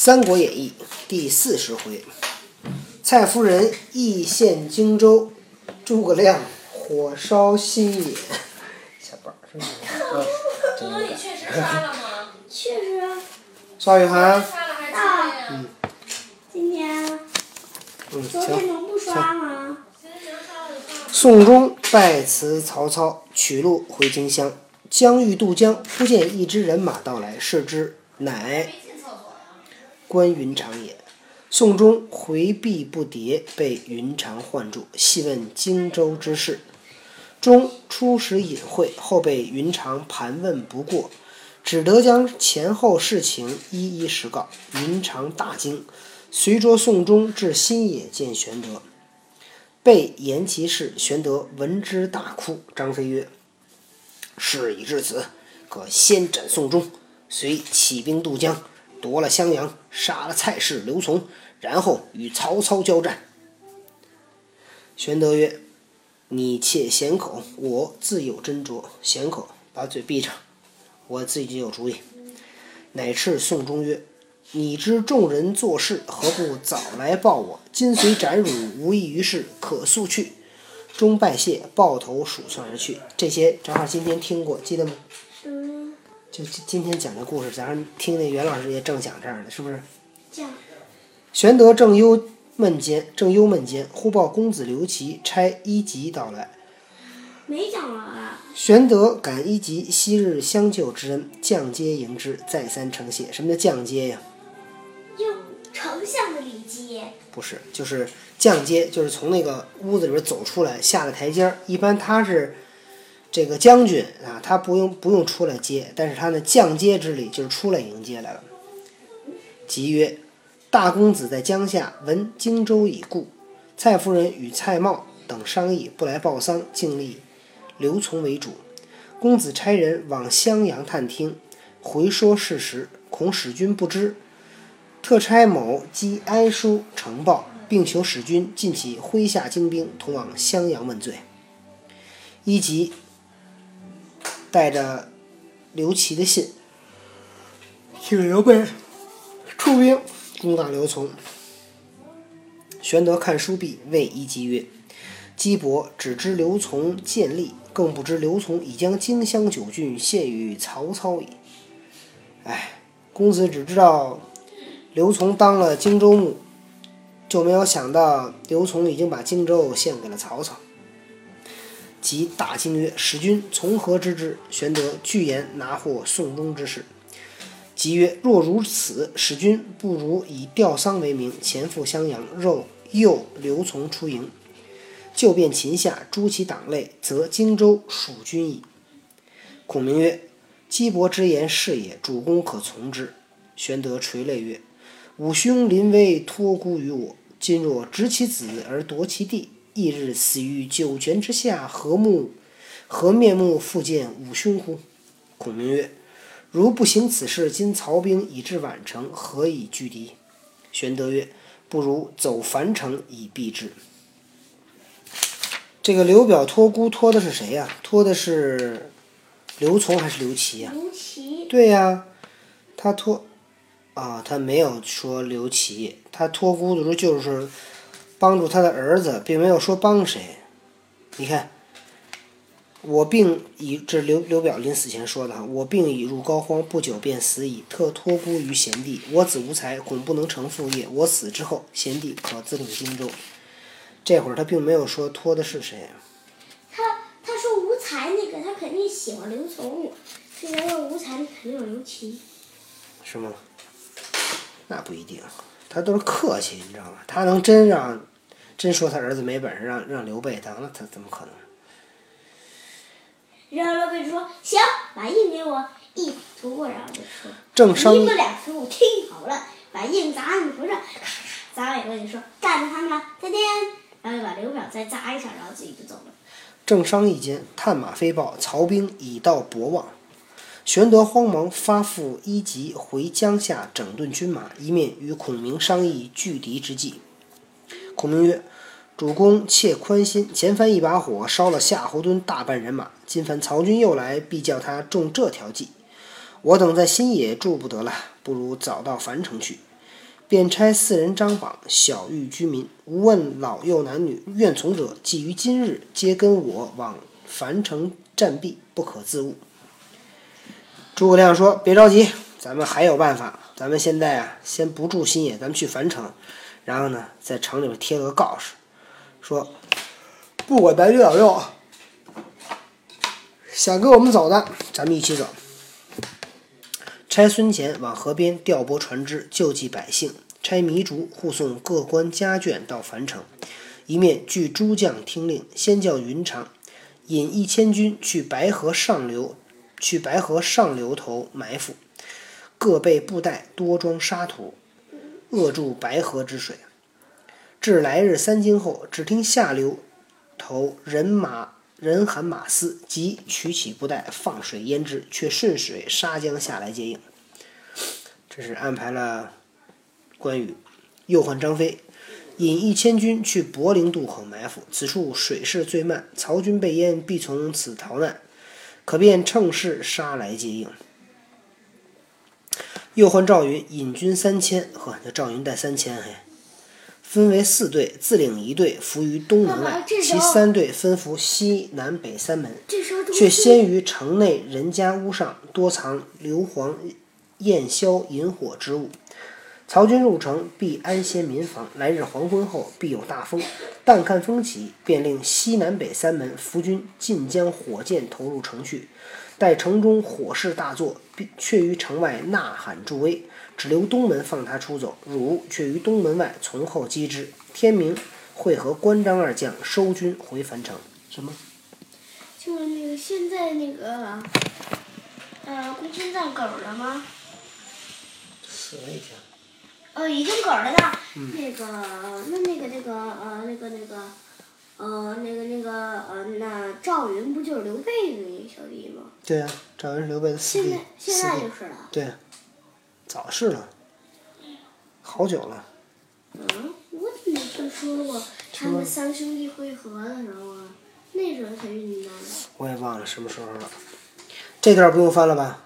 三国演义》第四十回，蔡夫人义献荆州，诸葛亮火烧新野。下班儿是不是？嗯，真有点。哥，你确实刷了吗？确实啊，邵雨涵，刷了还今天呀？今天嗯，昨天行。能不刷吗？宋忠拜辞曹操，取路回荆襄。将欲渡江，忽见一支人马到来，视之，乃关云长也。宋忠回避不迭，被云长唤住，细问荆州之事。忠初时隐晦，后被云长盘问不过，只得将前后事情一一实告。云长大惊，随着宋忠至新野见玄德，备言其事。玄德闻之大哭。张飞曰：“事已至此，可先斩宋忠，遂起兵渡江。”夺了襄阳，杀了蔡氏、刘琮，然后与曹操交战。玄德曰：“你且闲口，我自有斟酌。闲口，把嘴闭上，我自己就有主意。”乃斥宋忠曰：“你知众人做事，何不早来报我？今虽斩汝，无益于事，可速去。”忠拜谢，抱头鼠窜而去。这些正好今天听过，记得吗？就今今天讲的故事，咱上听那袁老师也正讲这儿呢，是不是？讲玄德正忧闷间，正忧闷间，忽报公子刘琦差一级到来。没讲完啊。玄德感一级昔日相救之恩，降阶迎之，再三称谢。什么叫降阶呀？用丞相的礼节，不是，就是降阶，就是从那个屋子里边走出来，下了台阶儿。一般他是这个将军啊，他不用不用出来接，但是他的降阶之礼就是出来迎接来了。即曰：“大公子在江夏，闻荆州已固，蔡夫人与蔡瑁等商议，不来报丧，竟立刘琮为主。公子差人往襄阳探听，回说事实，恐使君不知。”特差某寄哀书呈报，并求使君尽起麾下精兵，同往襄阳问罪。一级带着刘琦的信，请刘备出兵攻打刘琮。玄德看书毕，谓一级曰：“姬伯只知刘琮建立，更不知刘琮已将荆襄九郡献与曹操矣。”哎，公子只知道刘琮当了荆州牧，就没有想到刘琮已经把荆州献给了曹操。即大惊曰：“使君从何知之？”玄德具言拿获宋忠之事。即曰：“若如此，使君不如以吊丧为名，前赴襄阳，肉诱刘琮出营，就便秦下，诛其党类，则荆州属君矣。”孔明曰：“姬伯之言是也，主公可从之。”玄德垂泪曰：“吾兄临危托孤于我，今若执其子而夺其地，翌日死于九泉之下，何目何面目复见吾兄乎？”孔明曰：“如不行此事，今曹兵已至宛城，何以拒敌？”玄德曰：“不如走樊城以避之。”这个刘表托孤托的是谁呀、托的是刘琮还是刘琦呀、刘琦对呀、他托啊，他没有说刘琦，他托孤的时候就是帮助他的儿子，并没有说帮谁。你看，我病已，这是刘刘表临死前说的哈，我病已入膏肓，不久便死矣。特托孤于贤弟，我子无才，恐不能成父业。我死之后，贤弟可自领荆州。这会儿他并没有说托的是谁，他他说无才那个，他肯定喜欢刘琮。这个要无才，肯定有刘琦。是吗？那不一定，他都是客气，你知道吗？他能真让，真说他儿子没本事，让让刘备当了，他怎么可能？然后刘备就说：“行，把印给我。”一涂过，然后就说：“正商你们俩给我听好了，把印砸你头上，咔咔砸完以后就说干着他们了，再见。”然后就把刘表再砸一下，然后自己就走了。正商议间，探马飞报，曹兵已到博望。玄德慌忙发付一级回江夏整顿军马，一面与孔明商议拒敌之计。孔明曰：“主公切宽心，前番一把火烧了夏侯惇大半人马，今番曹军又来，必叫他中这条计。我等在新野住不得了，不如早到樊城去。便差四人张榜，晓谕居民：无问老幼男女，愿从者，即于今日，皆跟我往樊城战壁，不可自误。诸葛亮说：“别着急，咱们还有办法。咱们现在啊，先不住新野，咱们去樊城，然后呢，在城里边贴了个告示，说不管男女老幼，想跟我们走的，咱们一起走。差孙乾往河边调拨船只，救济百姓；差糜竺护送各官家眷到樊城，一面据诸将听令，先叫云长引一千军去白河上流，去白河上流头埋伏，各备布袋，多装沙土，扼住白河之水。至来日三更后，只听下流头人马人喊马嘶，即取起布袋，放水淹之，却顺水杀将下来接应。这是安排了关羽，又唤张飞，引一千军去柏林渡口埋伏，此处水势最慢，曹军被淹，必从此逃难，可便乘势杀来接应。又唤赵云，引军三千，呵，这赵云带三千，嘿。分为四队，自领一队伏于东门外，其三队分伏西南北三门。却先于城内人家屋上多藏硫磺、焰硝、引火之物。曹军入城，必安歇民房。来日黄昏后，必有大风。但看风起，便令西南北三门伏军尽将火箭投入城去。待城中火势大作，必却于城外呐喊助威，只留东门放他出走。汝却于东门外从后击之。天明，会合关张二将，收军回樊城。什么？就是那个现在那个，呃，攻坚战狗儿了吗？死了一条。呃，已经嗝儿了呢。那个，那那个那个呃那个那个，呃那个那个呃那赵云不就是刘备的那个小弟吗？对啊，赵云是刘备的四弟现在，现在就是了。对，早是了，好久了。嗯，我怎么听说过他们三兄弟会合的时候啊？那时候才运动的。我也忘了什么时候了。这段不用翻了吧？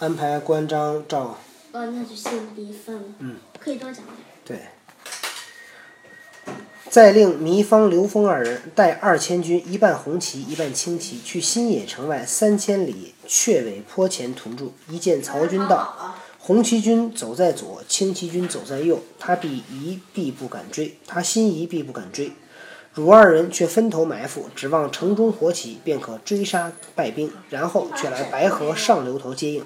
安排关张赵，呃，那就先别分了。嗯。可以多讲点。对。再令糜芳、刘封二人带二千军，一半红旗，一半青旗，去新野城外三千里雀尾坡前屯驻。一见曹军到，红旗军走在左，青旗军走在右，他必疑，必不敢追；他心疑，必不敢追。汝二人却分头埋伏，指望城中火起，便可追杀败兵，然后却来白河上流头接应。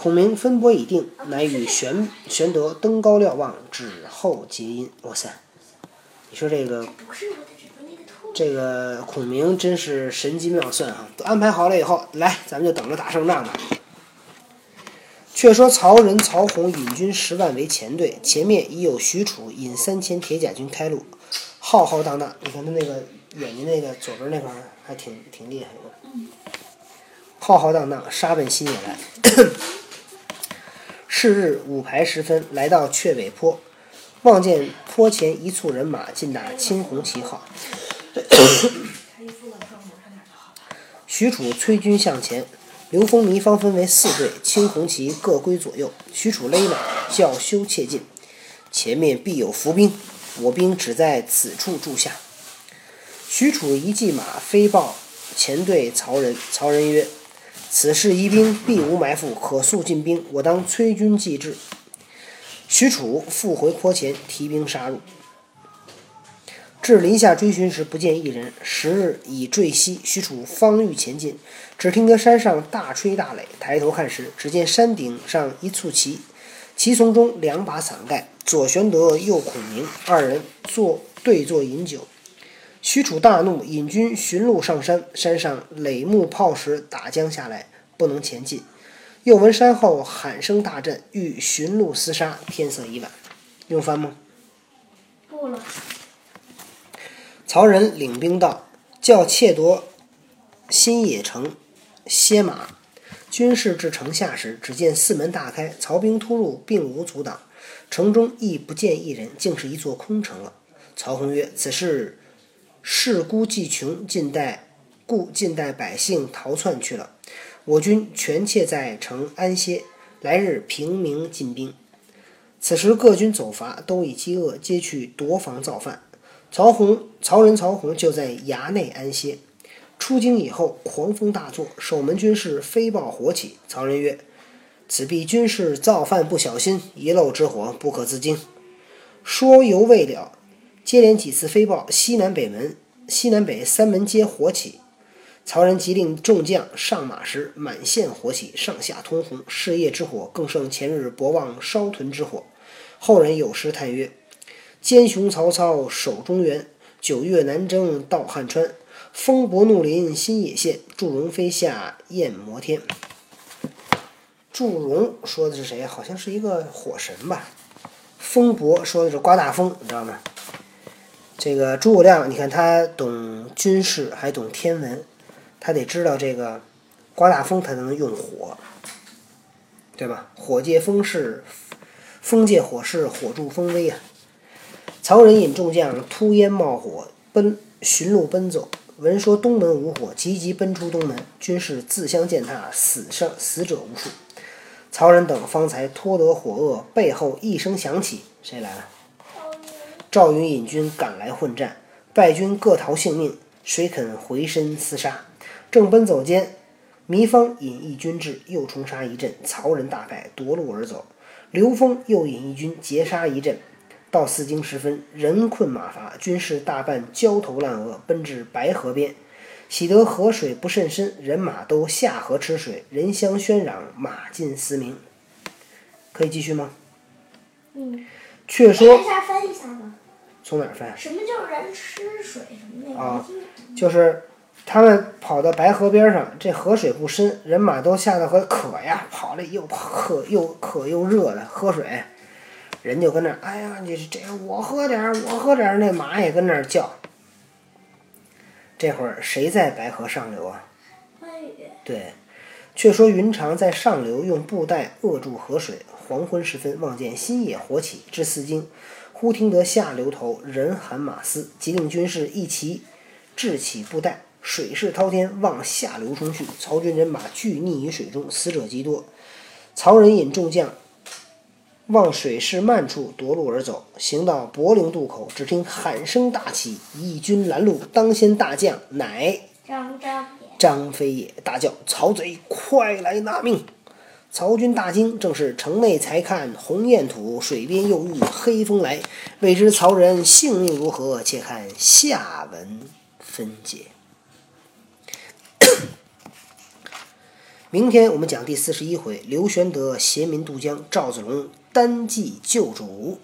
孔明分拨已定，乃与玄玄德登高瞭望，指后结因。哇塞，你说这个。这个孔明真是神机妙算啊！都安排好了以后，来，咱们就等着打胜仗吧。却说曹仁、曹洪引军十万为前队，前面已有许褚引三千铁甲军开路，浩浩荡荡。你看他那个眼睛那个左边那块儿还挺挺厉害的，浩浩荡荡杀奔新野来。是日午牌时分，来到雀尾坡，望见坡前一簇人马尽打青红旗号。许褚催军向前，刘封、糜芳分为四队，青红旗各归左右。许褚勒马，叫休切进，前面必有伏兵，我兵只在此处驻下。许褚一骑马飞报前队曹仁，曹仁曰：“此事疑兵，必无埋伏，可速进兵。我当催军继至。”许褚复回坡前，提兵杀入。至林下追寻时，不见一人。时日已坠西，许褚方欲前进，只听得山上大吹大擂。抬头看时，只见山顶上一簇旗，旗丛中两把伞盖，左玄德，右孔明，二人坐对坐饮酒。许褚大怒，引军寻路上山，山上垒木炮石打将下来，不能前进。又闻山后喊声大震，欲寻路厮杀，天色已晚。用翻吗？不了。曹仁领兵到，叫窃夺新野城，歇马。军士至城下时，只见四门大开，曹兵突入，并无阻挡。城中亦不见一人，竟是一座空城了。曹洪曰：“此事士孤计穷，近代故近代百姓逃窜去了。我军权妾在城安歇，来日平明进兵。”此时各军走伐，都以饥饿，皆去夺房造饭。曹洪、曹仁、曹洪就在衙内安歇。出京以后，狂风大作，守门军士飞报火起。曹仁曰：“此必军士造饭不小心，遗漏之火，不可自惊。”说犹未了，接连几次飞报，西南北门、西南北三门皆火起。曹仁急令众将上马时，满县火起，上下通红，事业之火更胜前日博望烧屯之火。后人有诗叹曰：“奸雄曹操守中原，九月南征到汉川。风伯怒临新野县，祝融飞下焰摩天。”祝融说的是谁？好像是一个火神吧。风伯说的是刮大风，你知道吗？这个诸葛亮，你看他懂军事，还懂天文，他得知道这个刮大风，才能用火，对吧？火借风势，风借火势，火助风威啊！曹仁引众将突烟冒火，奔寻路奔走。闻说东门无火，急急奔出东门，军士自相践踏，死伤死者无数。曹仁等方才脱得火厄，背后一声响起，谁来了？赵云引军赶来混战，败军各逃性命，谁肯回身厮杀？正奔走间，糜芳引一军至，又冲杀一阵，曹仁大败，夺路而走。刘封又引一军截杀一阵。到四更时分，人困马乏，军士大半焦头烂额，奔至白河边，喜得河水不甚深，人马都下河吃水，人相喧嚷，马尽嘶鸣。可以继续吗？嗯，却说。从哪儿翻？什么叫人吃水什么的？啊就是他们跑到白河边上，这河水不深，人马都下得河渴呀，跑了又渴又渴又热的喝水，人就跟那儿，哎呀，你这我喝点儿，我喝点儿，那马也跟那儿叫。这会儿谁在白河上流啊？关羽。对，却说云长在上流用布袋扼住河水。黄昏时分，望见新野火起，至四更，忽听得下流头人喊马嘶，即令军士一齐掷起布袋，水势滔天，往下流冲去。曹军人马俱溺于水中，死者极多。曹仁引众将望水势慢处夺路而走，行到柏陵渡口，只听喊声大起，义军拦路，当先大将乃张张。飞也，大叫：“曹贼，快来拿命！”曹军大惊，正是城内才看鸿雁土，水边又遇黑风来。未知曹仁性命如何？且看下文分解。明天我们讲第四十一回，刘玄德携民渡江，赵子龙单骑救主。